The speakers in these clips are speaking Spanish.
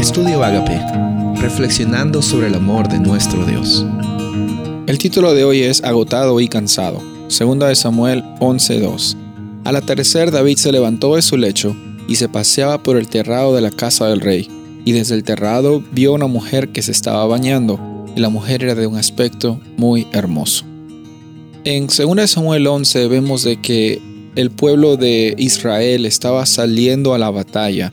Estudio Agape, reflexionando sobre el amor de nuestro Dios. El título de hoy es Agotado y cansado. Segunda de Samuel 11:2. Al atardecer David se levantó de su lecho y se paseaba por el terrado de la casa del rey, y desde el terrado vio una mujer que se estaba bañando, y la mujer era de un aspecto muy hermoso. En 2 Samuel 11 vemos de que el pueblo de Israel estaba saliendo a la batalla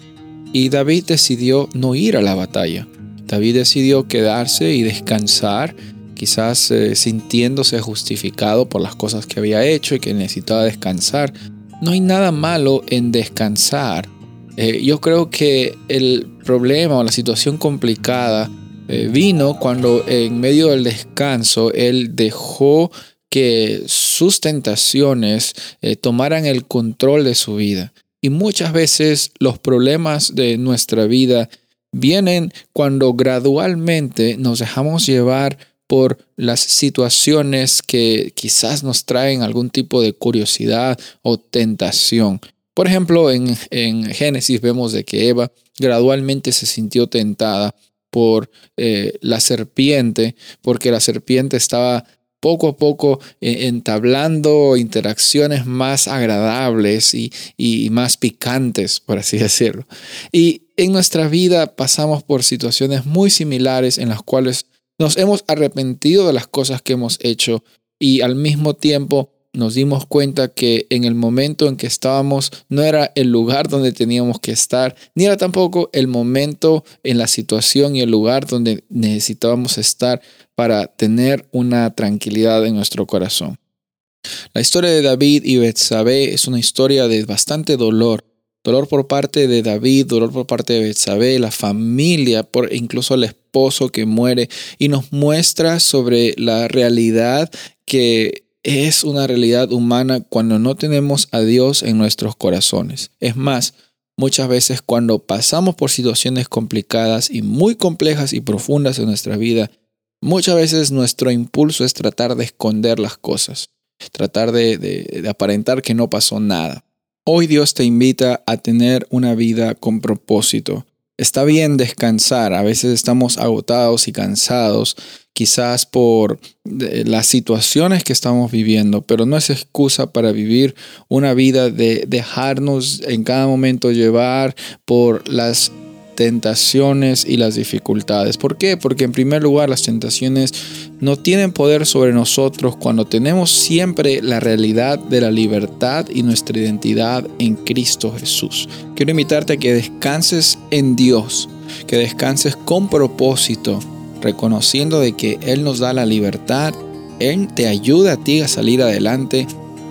y David decidió no ir a la batalla. David decidió quedarse y descansar, quizás eh, sintiéndose justificado por las cosas que había hecho y que necesitaba descansar. No hay nada malo en descansar. Eh, yo creo que el problema o la situación complicada eh, vino cuando en medio del descanso él dejó que sus tentaciones tomaran el control de su vida. Y muchas veces los problemas de nuestra vida vienen cuando gradualmente nos dejamos llevar por las situaciones que quizás nos traen algún tipo de curiosidad o tentación. Por ejemplo, en, Génesis vemos de que Eva gradualmente se sintió tentada por eh, la serpiente, porque la serpiente estaba poco a poco eh, entablando interacciones más agradables y, y, más picantes, por así decirlo. Y en nuestra vida pasamos por situaciones muy similares en las cuales nos hemos arrepentido de las cosas que hemos hecho y al mismo tiempo nos dimos cuenta que en el momento en que estábamos no era el lugar donde teníamos que estar, ni era tampoco el momento en la situación y el lugar donde necesitábamos estar para tener una tranquilidad en nuestro corazón. La historia de David y Betsabé es una historia de bastante dolor. Dolor por parte de David, dolor por parte de Betsabé, la familia, por incluso el esposo que muere y nos muestra sobre la realidad que es una realidad humana cuando no tenemos a Dios en nuestros corazones. Es más, muchas veces cuando pasamos por situaciones complicadas y muy complejas y profundas en nuestra vida, muchas veces nuestro impulso es tratar de esconder las cosas, tratar de, de aparentar que no pasó nada. Hoy Dios te invita a tener una vida con propósito. Está bien descansar, a veces estamos agotados y cansados, quizás por las situaciones que estamos viviendo, pero no es excusa para vivir una vida de dejarnos en cada momento llevar por las tentaciones y las dificultades. ¿Por qué? Porque en primer lugar las tentaciones no tienen poder sobre nosotros cuando tenemos siempre la realidad de la libertad y nuestra identidad en Cristo Jesús. Quiero invitarte a que descanses en Dios, que descanses con propósito reconociendo de que Él nos da la libertad, Él te ayuda a ti a salir adelante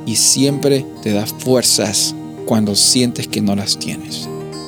y siempre te da fuerzas cuando sientes que no las tienes.